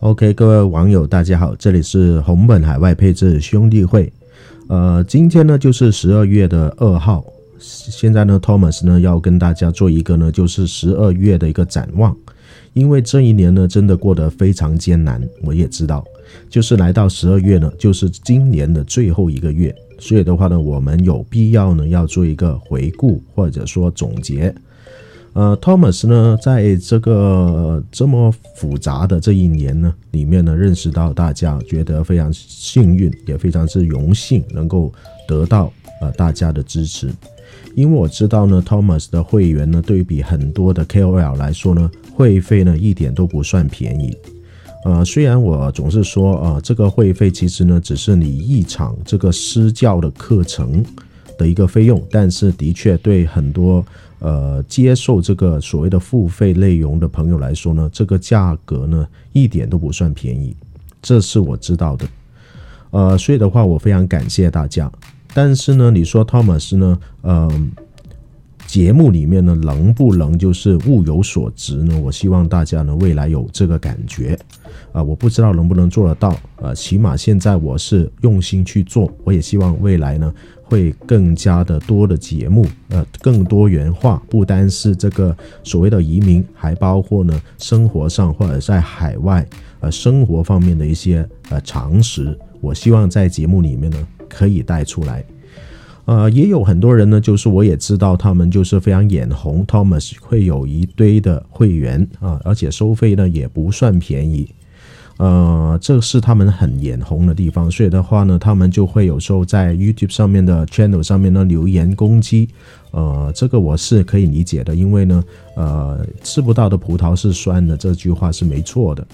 OK，各位网友，大家好，这里是红本海外配置兄弟会。呃，今天呢就是十二月的二号，现在呢，Thomas 呢要跟大家做一个呢就是十二月的一个展望，因为这一年呢真的过得非常艰难，我也知道，就是来到十二月呢，就是今年的最后一个月，所以的话呢，我们有必要呢要做一个回顾或者说总结。呃，Thomas 呢，在这个这么复杂的这一年呢里面呢，认识到大家觉得非常幸运，也非常之荣幸能够得到呃大家的支持，因为我知道呢，Thomas 的会员呢，对比很多的 KOL 来说呢，会费呢一点都不算便宜。呃，虽然我总是说啊，这个会费其实呢，只是你一场这个私教的课程的一个费用，但是的确对很多。呃，接受这个所谓的付费内容的朋友来说呢，这个价格呢一点都不算便宜，这是我知道的。呃，所以的话，我非常感谢大家。但是呢，你说汤马斯呢，嗯，节目里面呢能不能就是物有所值呢？我希望大家呢未来有这个感觉。啊，我不知道能不能做得到。呃，起码现在我是用心去做，我也希望未来呢。会更加的多的节目，呃，更多元化，不单是这个所谓的移民，还包括呢生活上或者在海外呃生活方面的一些呃常识，我希望在节目里面呢可以带出来。呃，也有很多人呢，就是我也知道他们就是非常眼红，Thomas 会有一堆的会员啊，而且收费呢也不算便宜。呃，这是他们很眼红的地方，所以的话呢，他们就会有时候在 YouTube 上面的 channel 上面呢留言攻击。呃，这个我是可以理解的，因为呢，呃，吃不到的葡萄是酸的，这句话是没错的。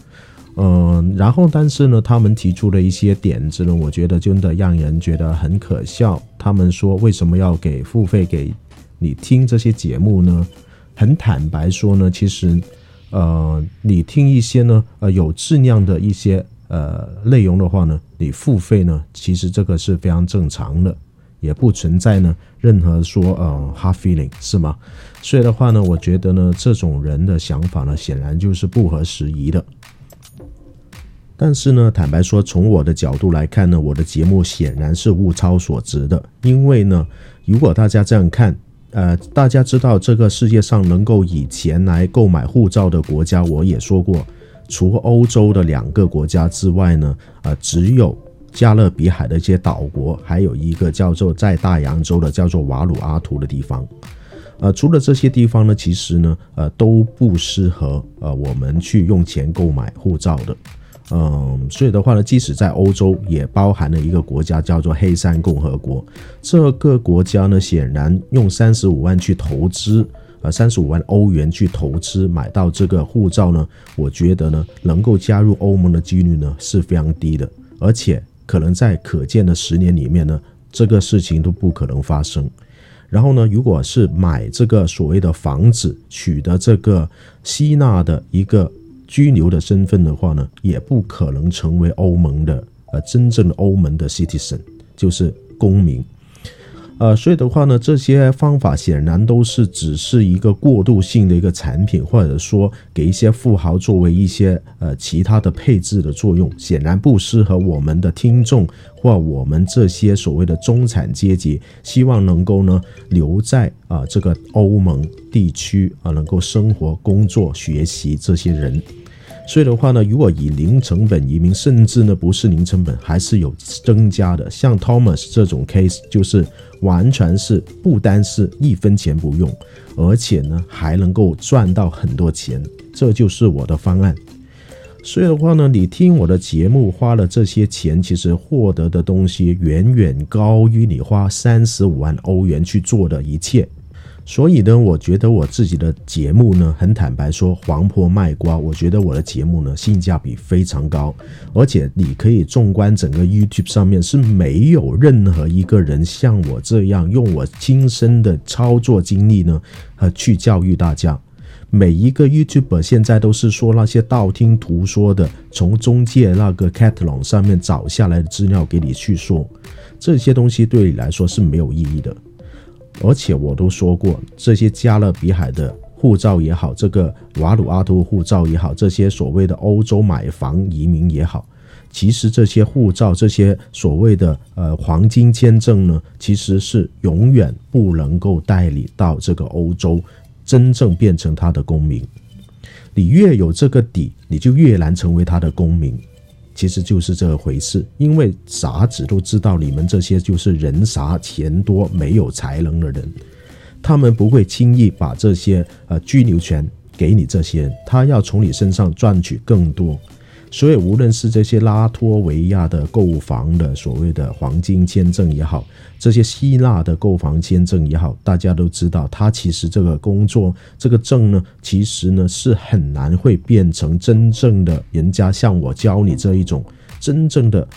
嗯，然后但是呢，他们提出的一些点子呢，我觉得真的让人觉得很可笑。他们说为什么要给付费给你听这些节目呢？很坦白说呢，其实。呃，你听一些呢，呃，有质量的一些呃内容的话呢，你付费呢，其实这个是非常正常的，也不存在呢任何说呃 hard feeling 是吗？所以的话呢，我觉得呢，这种人的想法呢，显然就是不合时宜的。但是呢，坦白说，从我的角度来看呢，我的节目显然是物超所值的，因为呢，如果大家这样看。呃，大家知道这个世界上能够以钱来购买护照的国家，我也说过，除欧洲的两个国家之外呢，呃，只有加勒比海的一些岛国，还有一个叫做在大洋洲的叫做瓦鲁阿图的地方。呃，除了这些地方呢，其实呢，呃，都不适合呃我们去用钱购买护照的。嗯，所以的话呢，即使在欧洲，也包含了一个国家叫做黑山共和国。这个国家呢，显然用三十五万去投资，呃，三十五万欧元去投资买到这个护照呢，我觉得呢，能够加入欧盟的几率呢是非常低的，而且可能在可见的十年里面呢，这个事情都不可能发生。然后呢，如果是买这个所谓的房子，取得这个吸纳的一个。居留的身份的话呢，也不可能成为欧盟的呃真正的欧盟的 citizen，就是公民。呃，所以的话呢，这些方法显然都是只是一个过渡性的一个产品，或者说给一些富豪作为一些呃其他的配置的作用，显然不适合我们的听众或我们这些所谓的中产阶级，希望能够呢留在啊这个欧盟地区啊能够生活、工作、学习这些人。所以的话呢，如果以零成本移民，甚至呢不是零成本，还是有增加的。像 Thomas 这种 case，就是完全是不单是一分钱不用，而且呢还能够赚到很多钱，这就是我的方案。所以的话呢，你听我的节目花了这些钱，其实获得的东西远远高于你花三十五万欧元去做的一切。所以呢，我觉得我自己的节目呢，很坦白说，黄婆卖瓜。我觉得我的节目呢，性价比非常高，而且你可以纵观整个 YouTube 上面是没有任何一个人像我这样用我亲身的操作经历呢，呃，去教育大家。每一个 YouTuber 现在都是说那些道听途说的，从中介那个 Catalog 上面找下来的资料给你去说，这些东西对你来说是没有意义的。而且我都说过，这些加勒比海的护照也好，这个瓦鲁阿图护照也好，这些所谓的欧洲买房移民也好，其实这些护照、这些所谓的呃黄金签证呢，其实是永远不能够带你到这个欧洲真正变成他的公民。你越有这个底，你就越难成为他的公民。其实就是这回事，因为傻子都知道你们这些就是人傻钱多、没有才能的人，他们不会轻易把这些呃居留权给你这些人，他要从你身上赚取更多。所以，无论是这些拉脱维亚的购房的所谓的黄金签证也好，这些希腊的购房签证也好，大家都知道，它其实这个工作这个证呢，其实呢是很难会变成真正的人家像我教你这一种真正的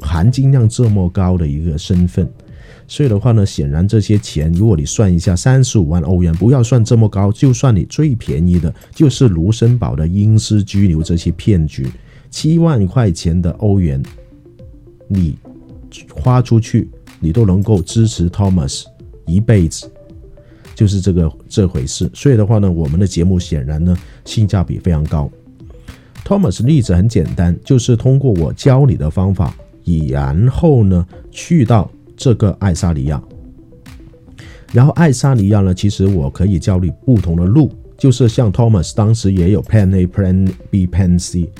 含金量这么高的一个身份。所以的话呢，显然这些钱，如果你算一下，三十五万欧元，不要算这么高，就算你最便宜的，就是卢森堡的英私居留这些骗局。七万块钱的欧元，你花出去，你都能够支持 Thomas 一辈子，就是这个这回事。所以的话呢，我们的节目显然呢性价比非常高。Thomas 例子很简单，就是通过我教你的方法，然后呢去到这个爱沙尼亚，然后爱沙尼亚呢，其实我可以教你不同的路，就是像 Thomas 当时也有 Plan A、Plan B、Plan C。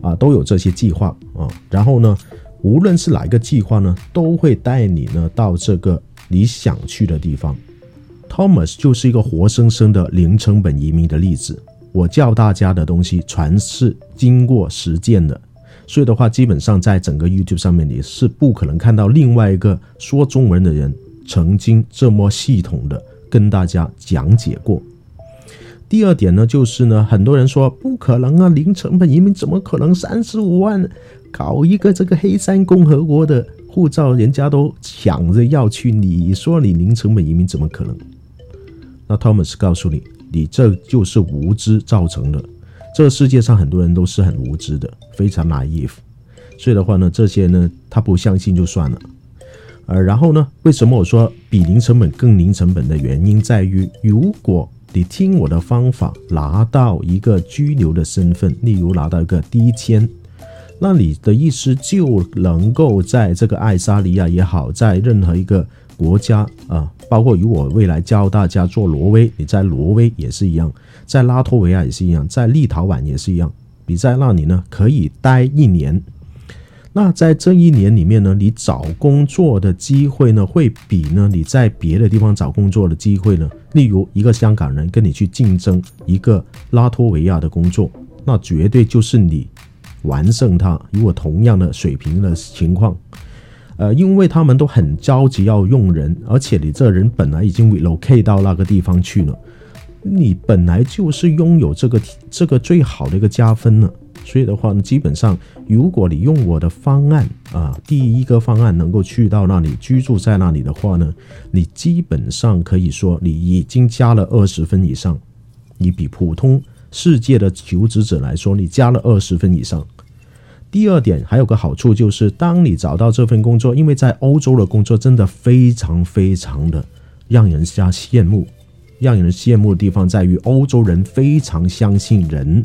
啊，都有这些计划啊，然后呢，无论是哪一个计划呢，都会带你呢到这个你想去的地方。Thomas 就是一个活生生的零成本移民的例子。我教大家的东西全是经过实践的，所以的话，基本上在整个 YouTube 上面你是不可能看到另外一个说中文的人曾经这么系统的跟大家讲解过。第二点呢，就是呢，很多人说不可能啊，零成本移民怎么可能三十五万搞一个这个黑山共和国的护照，人家都抢着要去，你说你零成本移民怎么可能？那 Thomas 告诉你，你这就是无知造成的。这个世界上很多人都是很无知的，非常 naive。所以的话呢，这些呢，他不相信就算了。呃，然后呢，为什么我说比零成本更零成本的原因在于，如果你听我的方法，拿到一个居留的身份，例如拿到一个低签，那你的意思就能够在这个爱沙尼亚也好，在任何一个国家啊，包括如果未来教大家做挪威，你在挪威也是一样，在拉脱维亚也是一样，在立陶宛也是一样，你在那里呢可以待一年。那在这一年里面呢，你找工作的机会呢，会比呢你在别的地方找工作的机会呢，例如一个香港人跟你去竞争一个拉脱维亚的工作，那绝对就是你完胜他。如果同样的水平的情况，呃，因为他们都很着急要用人，而且你这人本来已经 relocate 到那个地方去了，你本来就是拥有这个这个最好的一个加分了。所以的话呢，基本上，如果你用我的方案啊，第一个方案能够去到那里居住在那里的话呢，你基本上可以说你已经加了二十分以上，你比普通世界的求职者来说，你加了二十分以上。第二点还有个好处就是，当你找到这份工作，因为在欧洲的工作真的非常非常的让人家羡慕，让人羡慕的地方在于欧洲人非常相信人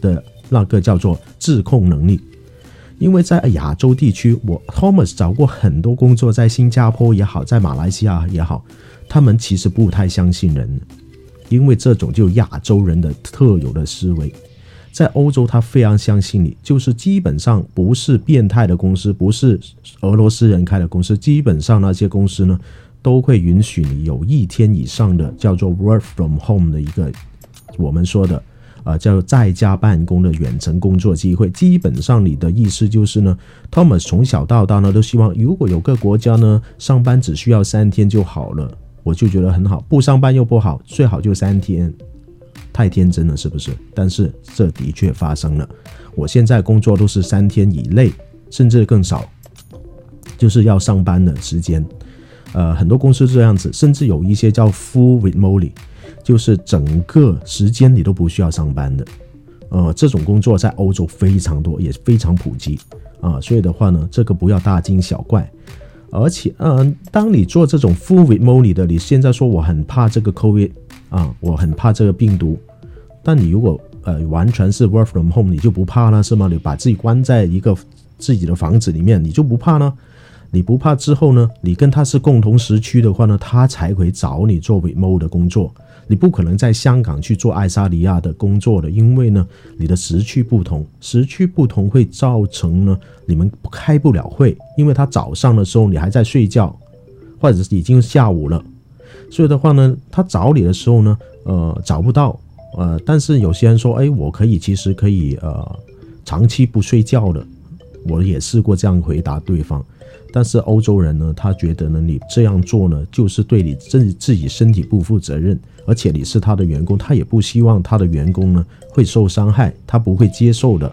的。那个叫做自控能力，因为在亚洲地区，我 Thomas 找过很多工作，在新加坡也好，在马来西亚也好，他们其实不太相信人，因为这种就亚洲人的特有的思维。在欧洲，他非常相信你，就是基本上不是变态的公司，不是俄罗斯人开的公司，基本上那些公司呢，都会允许你有一天以上的叫做 work from home 的一个我们说的。啊，叫在家办公的远程工作机会，基本上你的意思就是呢，Thomas 从小到大呢都希望，如果有个国家呢上班只需要三天就好了，我就觉得很好，不上班又不好，最好就三天，太天真了是不是？但是这的确发生了，我现在工作都是三天以内，甚至更少，就是要上班的时间，呃，很多公司这样子，甚至有一些叫 full remote。就是整个时间你都不需要上班的，呃，这种工作在欧洲非常多，也非常普及啊。所以的话呢，这个不要大惊小怪。而且，嗯，当你做这种 full remote 的，你现在说我很怕这个 COVID 啊，我很怕这个病毒。但你如果呃完全是 work from home，你就不怕了是吗？你把自己关在一个自己的房子里面，你就不怕呢？你不怕之后呢？你跟他是共同时区的话呢，他才会找你做 remote 的工作。你不可能在香港去做爱沙尼亚的工作的，因为呢，你的时区不同，时区不同会造成呢，你们开不了会，因为他早上的时候你还在睡觉，或者是已经下午了，所以的话呢，他找你的时候呢，呃，找不到，呃，但是有些人说，哎，我可以，其实可以，呃，长期不睡觉的，我也试过这样回答对方。但是欧洲人呢，他觉得呢，你这样做呢，就是对你自自己身体不负责任，而且你是他的员工，他也不希望他的员工呢会受伤害，他不会接受的。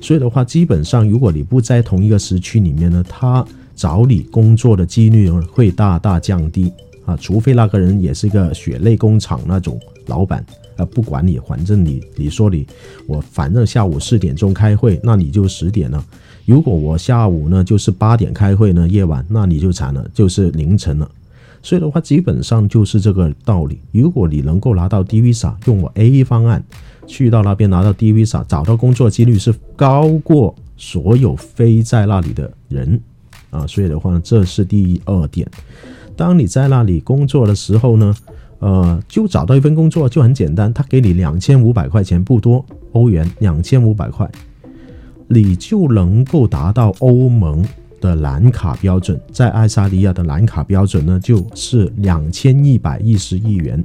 所以的话，基本上如果你不在同一个时区里面呢，他找你工作的几率会大大降低啊，除非那个人也是一个血泪工厂那种老板啊，不管你，反正你你说你我反正下午四点钟开会，那你就十点了。如果我下午呢就是八点开会呢，夜晚那你就惨了，就是凌晨了。所以的话，基本上就是这个道理。如果你能够拿到 D Visa，用我 A 方案去到那边拿到 D Visa，找到工作几率是高过所有飞在那里的人啊。所以的话呢，这是第二点。当你在那里工作的时候呢，呃，就找到一份工作就很简单，他给你两千五百块钱，不多欧元，两千五百块。你就能够达到欧盟的蓝卡标准，在爱沙尼亚的蓝卡标准呢，就是两千一百一十亿元。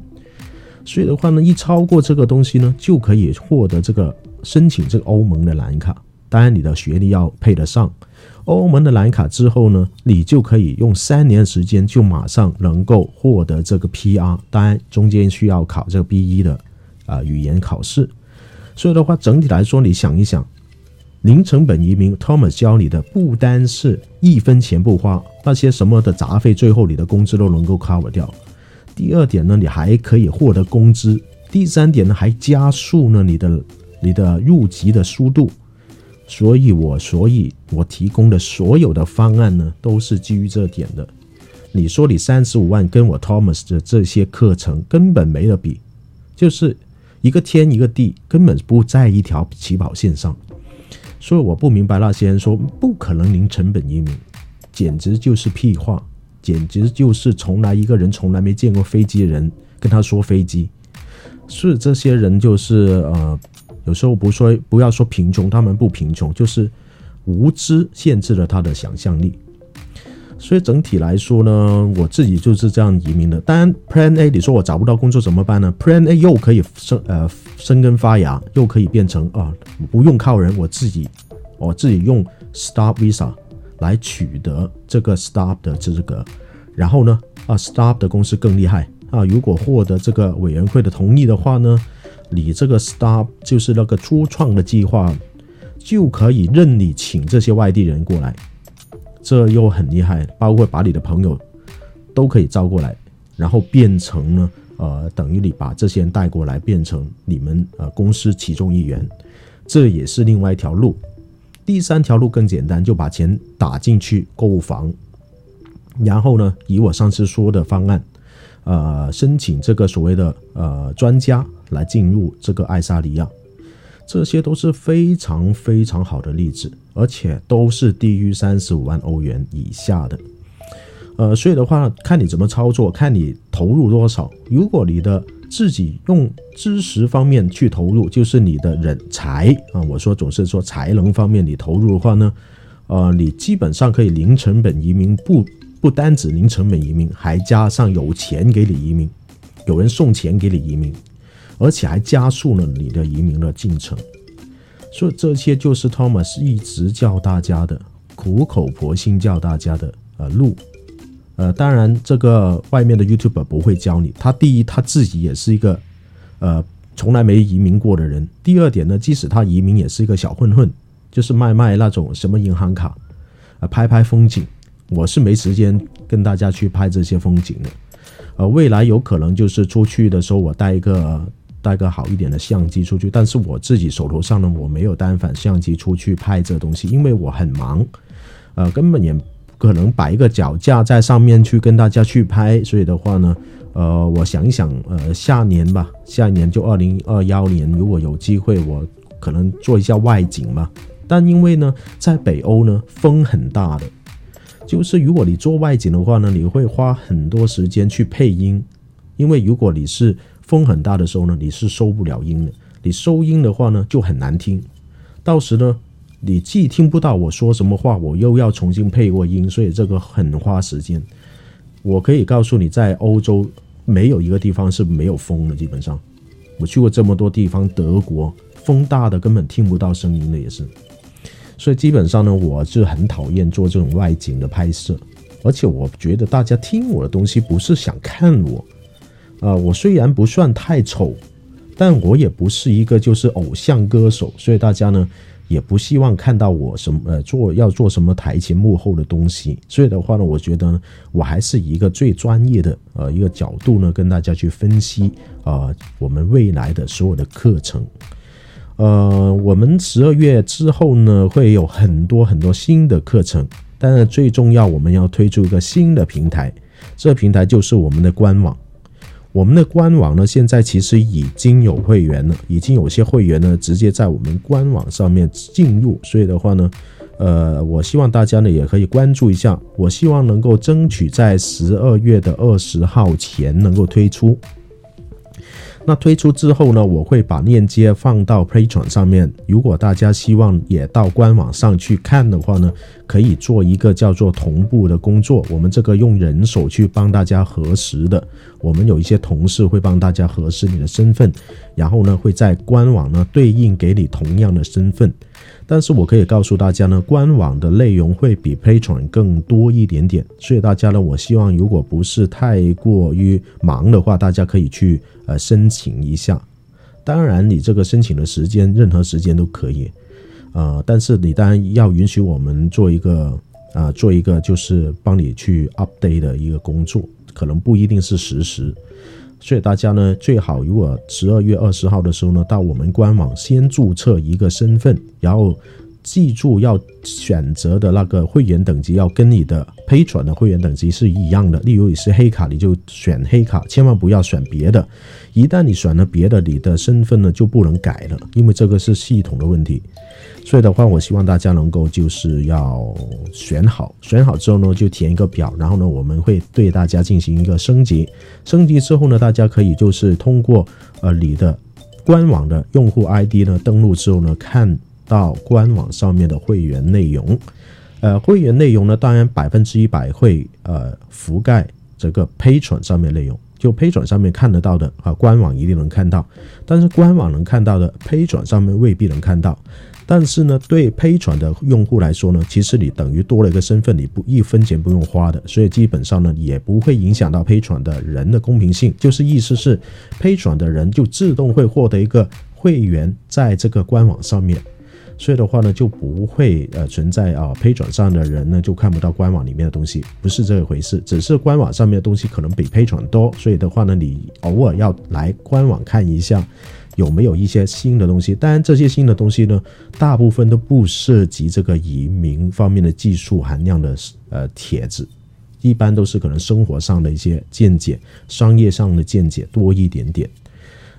所以的话呢，一超过这个东西呢，就可以获得这个申请这个欧盟的蓝卡。当然，你的学历要配得上欧盟的蓝卡之后呢，你就可以用三年时间就马上能够获得这个 PR。当然，中间需要考这个 B 一的啊语言考试。所以的话，整体来说，你想一想。零成本移民，Thomas 教你的不单是一分钱不花，那些什么的杂费，最后你的工资都能够 cover 掉。第二点呢，你还可以获得工资。第三点呢，还加速呢你的你的入籍的速度。所以我所以我提供的所有的方案呢，都是基于这点的。你说你三十五万跟我 Thomas 的这些课程根本没得比，就是一个天一个地，根本不在一条起跑线上。所以我不明白那些人说不可能零成本移民，简直就是屁话，简直就是从来一个人从来没见过飞机的人跟他说飞机，是这些人就是呃，有时候不说不要说贫穷，他们不贫穷，就是无知限制了他的想象力。所以整体来说呢，我自己就是这样移民的。当然，Plan A，你说我找不到工作怎么办呢？Plan A 又可以生呃生根发芽，又可以变成啊不用靠人，我自己我自己用 star Visa 来取得这个 star 的资格。然后呢啊，star 的公司更厉害啊，如果获得这个委员会的同意的话呢，你这个 star 就是那个初创的计划，就可以任你请这些外地人过来。这又很厉害，包括把你的朋友都可以招过来，然后变成呢，呃，等于你把这些人带过来，变成你们呃公司其中一员，这也是另外一条路。第三条路更简单，就把钱打进去购房，然后呢，以我上次说的方案，呃，申请这个所谓的呃专家来进入这个爱沙尼亚。这些都是非常非常好的例子，而且都是低于三十五万欧元以下的。呃，所以的话，看你怎么操作，看你投入多少。如果你的自己用知识方面去投入，就是你的人才啊，我说总是说才能方面你投入的话呢，呃，你基本上可以零成本移民，不不单指零成本移民，还加上有钱给你移民，有人送钱给你移民。而且还加速了你的移民的进程，所以这些就是 Thomas 一直教大家的，苦口婆心教大家的呃路，呃，当然这个外面的 YouTuber 不会教你。他第一他自己也是一个呃从来没移民过的人，第二点呢，即使他移民也是一个小混混，就是卖卖那种什么银行卡，呃，拍拍风景。我是没时间跟大家去拍这些风景的，呃，未来有可能就是出去的时候我带一个。带个好一点的相机出去，但是我自己手头上呢，我没有单反相机出去拍这东西，因为我很忙，呃，根本也不可能摆一个脚架在上面去跟大家去拍，所以的话呢，呃，我想一想，呃，下年吧，下一年就二零二幺年，如果有机会，我可能做一下外景嘛。但因为呢，在北欧呢，风很大的，就是如果你做外景的话呢，你会花很多时间去配音，因为如果你是风很大的时候呢，你是收不了音的，你收音的话呢就很难听，到时呢。你既听不到我说什么话，我又要重新配过音，所以这个很花时间。我可以告诉你，在欧洲没有一个地方是没有风的，基本上我去过这么多地方，德国风大的根本听不到声音的也是。所以基本上呢，我是很讨厌做这种外景的拍摄，而且我觉得大家听我的东西不是想看我，啊，我虽然不算太丑，但我也不是一个就是偶像歌手，所以大家呢。也不希望看到我什么呃做要做什么台前幕后的东西，所以的话呢，我觉得我还是一个最专业的呃一个角度呢，跟大家去分析啊我们未来的所有的课程。呃，我们十二月之后呢，会有很多很多新的课程，但是最重要，我们要推出一个新的平台，这平台就是我们的官网。我们的官网呢，现在其实已经有会员了，已经有些会员呢直接在我们官网上面进入，所以的话呢，呃，我希望大家呢也可以关注一下，我希望能够争取在十二月的二十号前能够推出。那推出之后呢，我会把链接放到 Patreon 上面。如果大家希望也到官网上去看的话呢，可以做一个叫做同步的工作。我们这个用人手去帮大家核实的，我们有一些同事会帮大家核实你的身份，然后呢会在官网呢对应给你同样的身份。但是我可以告诉大家呢，官网的内容会比 Patreon 更多一点点，所以大家呢，我希望如果不是太过于忙的话，大家可以去呃申请一下。当然，你这个申请的时间，任何时间都可以，呃，但是你当然要允许我们做一个啊，做一个就是帮你去 update 的一个工作，可能不一定是实时。所以大家呢，最好如果十二月二十号的时候呢，到我们官网先注册一个身份，然后记住要选择的那个会员等级要跟你的 Patron 的会员等级是一样的。例如你是黑卡，你就选黑卡，千万不要选别的。一旦你选了别的，你的身份呢就不能改了，因为这个是系统的问题。所以的话，我希望大家能够就是要选好，选好之后呢，就填一个表，然后呢，我们会对大家进行一个升级。升级之后呢，大家可以就是通过呃你的官网的用户 ID 呢登录之后呢，看到官网上面的会员内容。呃，会员内容呢，当然百分之一百会呃覆盖这个 Patron 上面内容，就 Patron 上面看得到的啊，官网一定能看到。但是官网能看到的，Patron 上面未必能看到。但是呢，对 Patron 的用户来说呢，其实你等于多了一个身份，你不一分钱不用花的，所以基本上呢，也不会影响到 Patron 的人的公平性。就是意思是，Patron 的人就自动会获得一个会员在这个官网上面，所以的话呢，就不会呃存在啊陪转上的人呢就看不到官网里面的东西，不是这一回事，只是官网上面的东西可能比陪转多，所以的话呢，你偶尔要来官网看一下。有没有一些新的东西？当然，这些新的东西呢，大部分都不涉及这个移民方面的技术含量的呃帖子，一般都是可能生活上的一些见解、商业上的见解多一点点。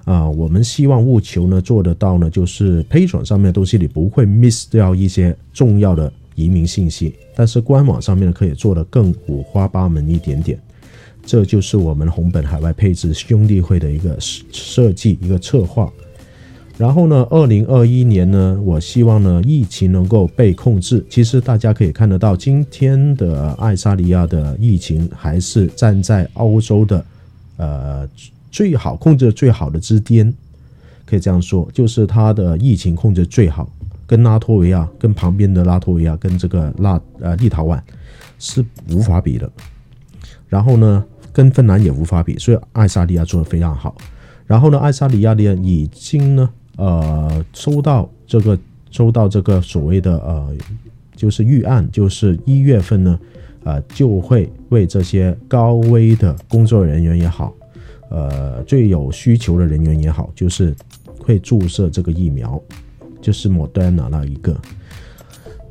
啊，我们希望务求呢做得到呢，就是推送上面的东西你不会 miss 掉一些重要的移民信息，但是官网上面呢可以做得更五花八门一点点。这就是我们红本海外配置兄弟会的一个设计一个策划。然后呢，二零二一年呢，我希望呢，疫情能够被控制。其实大家可以看得到，今天的爱沙尼亚的疫情还是站在欧洲的呃最好控制最好的之巅，可以这样说，就是它的疫情控制最好，跟拉脱维亚、跟旁边的拉脱维亚、跟这个拉呃立陶宛是无法比的。然后呢？跟芬兰也无法比，所以爱沙尼亚做的非常好。然后呢，爱沙尼亚呢已经呢，呃，收到这个收到这个所谓的呃，就是预案，就是一月份呢，呃，就会为这些高危的工作人员也好，呃，最有需求的人员也好，就是会注射这个疫苗，就是 Moderna 那一个。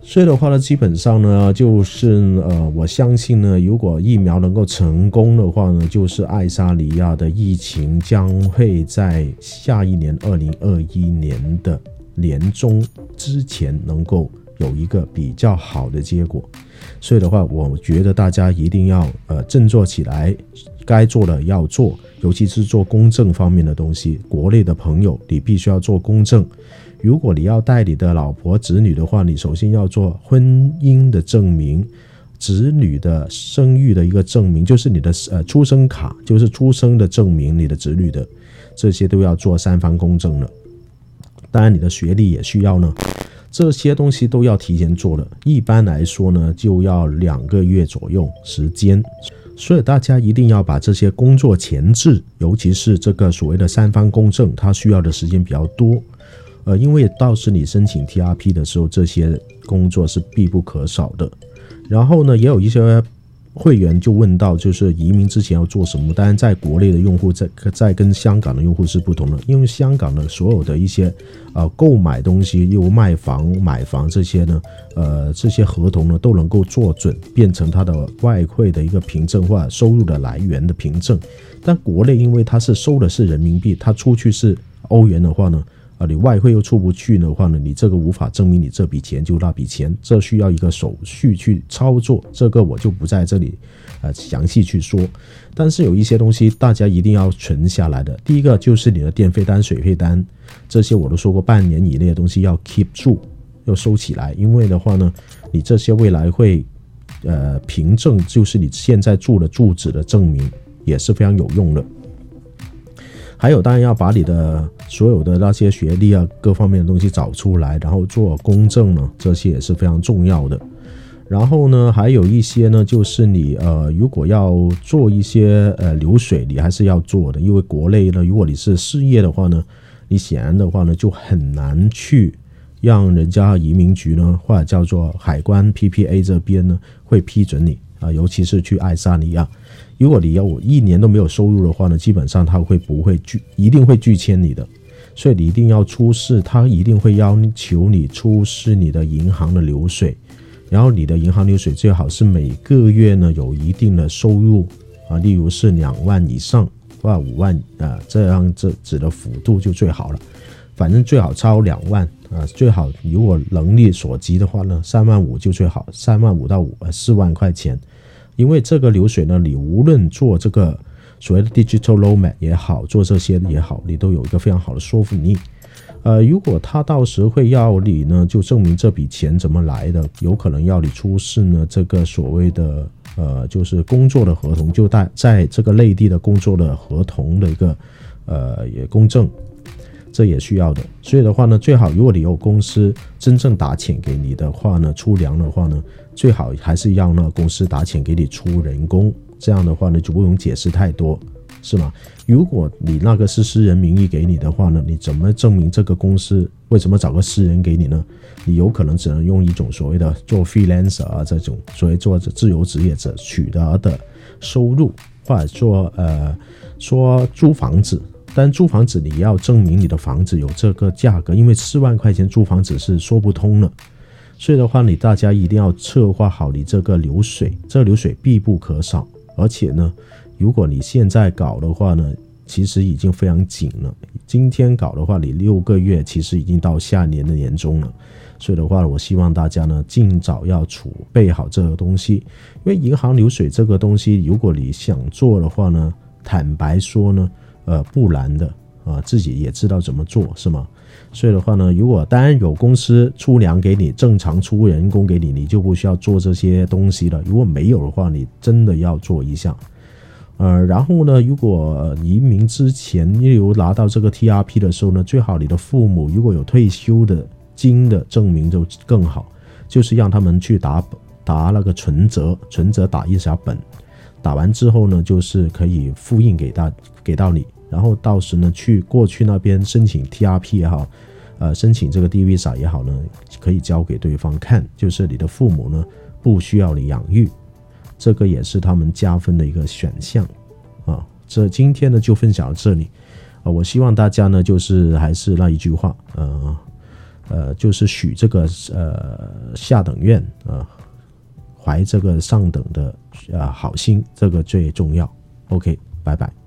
所以的话呢，基本上呢，就是呃，我相信呢，如果疫苗能够成功的话呢，就是爱沙尼亚的疫情将会在下一年二零二一年的年中之前能够有一个比较好的结果。所以的话，我觉得大家一定要呃振作起来，该做的要做，尤其是做公证方面的东西。国内的朋友，你必须要做公证。如果你要带你的老婆、子女的话，你首先要做婚姻的证明，子女的生育的一个证明，就是你的呃出生卡，就是出生的证明，你的子女的这些都要做三方公证了。当然，你的学历也需要呢，这些东西都要提前做了。一般来说呢，就要两个月左右时间，所以大家一定要把这些工作前置，尤其是这个所谓的三方公证，它需要的时间比较多。呃，因为到时你申请 TRP 的时候，这些工作是必不可少的。然后呢，也有一些会员就问到，就是移民之前要做什么？当然，在国内的用户在在跟香港的用户是不同的，因为香港的所有的一些呃购买东西，又卖房、买房这些呢，呃，这些合同呢都能够做准，变成他的外汇的一个凭证或者收入的来源的凭证。但国内因为它是收的是人民币，它出去是欧元的话呢？啊，你外汇又出不去的话呢，你这个无法证明你这笔钱就那笔钱，这需要一个手续去操作，这个我就不在这里，呃，详细去说。但是有一些东西大家一定要存下来的，第一个就是你的电费单、水费单，这些我都说过，半年以内的东西要 keep 住，要收起来，因为的话呢，你这些未来会，呃，凭证就是你现在住的住址的证明，也是非常有用的。还有，当然要把你的所有的那些学历啊，各方面的东西找出来，然后做公证呢，这些也是非常重要的。然后呢，还有一些呢，就是你呃，如果要做一些呃流水，你还是要做的，因为国内呢，如果你是事业的话呢，你显然的话呢，就很难去让人家移民局呢，或者叫做海关 PPA 这边呢，会批准你啊，尤其是去爱沙尼亚。如果你要我一年都没有收入的话呢，基本上他会不会拒，一定会拒签你的，所以你一定要出示，他一定会要求你出示你的银行的流水，然后你的银行流水最好是每个月呢有一定的收入啊，例如是两万以上或五万啊，这样这指的幅度就最好了，反正最好超两万啊，最好如果能力所及的话呢，三万五就最好，三万五到五呃四万块钱。因为这个流水呢，你无论做这个所谓的 digital nomad 也好，做这些也好，你都有一个非常好的说服力。呃，如果他到时会要你呢，就证明这笔钱怎么来的，有可能要你出示呢这个所谓的呃，就是工作的合同，就在在这个内地的工作的合同的一个呃也公证。这也需要的，所以的话呢，最好如果你有公司真正打钱给你的话呢，出粮的话呢，最好还是让那公司打钱给你出人工，这样的话呢就不用解释太多，是吗？如果你那个是私人名义给你的话呢，你怎么证明这个公司为什么找个私人给你呢？你有可能只能用一种所谓的做 freelancer 啊这种所谓做自由职业者取得的收入，或者说呃说租房子。但租房子你要证明你的房子有这个价格，因为四万块钱租房子是说不通的。所以的话，你大家一定要策划好你这个流水，这流水必不可少。而且呢，如果你现在搞的话呢，其实已经非常紧了。今天搞的话，你六个月其实已经到下年的年终了。所以的话，我希望大家呢尽早要储备好这个东西，因为银行流水这个东西，如果你想做的话呢，坦白说呢。呃，不难的啊，自己也知道怎么做，是吗？所以的话呢，如果当然有公司出粮给你，正常出人工给你，你就不需要做这些东西了。如果没有的话，你真的要做一下。呃，然后呢，如果移民之前，例如拿到这个 TRP 的时候呢，最好你的父母如果有退休的金的证明就更好，就是让他们去打打那个存折，存折打一下本，打完之后呢，就是可以复印给大给到你。然后到时呢，去过去那边申请 TRP 也好，呃，申请这个 D Visa 也好呢，可以交给对方看，就是你的父母呢不需要你养育，这个也是他们加分的一个选项啊。这今天呢就分享到这里啊，我希望大家呢就是还是那一句话，呃，呃，就是许这个呃下等愿啊，怀这个上等的啊好心，这个最重要。OK，拜拜。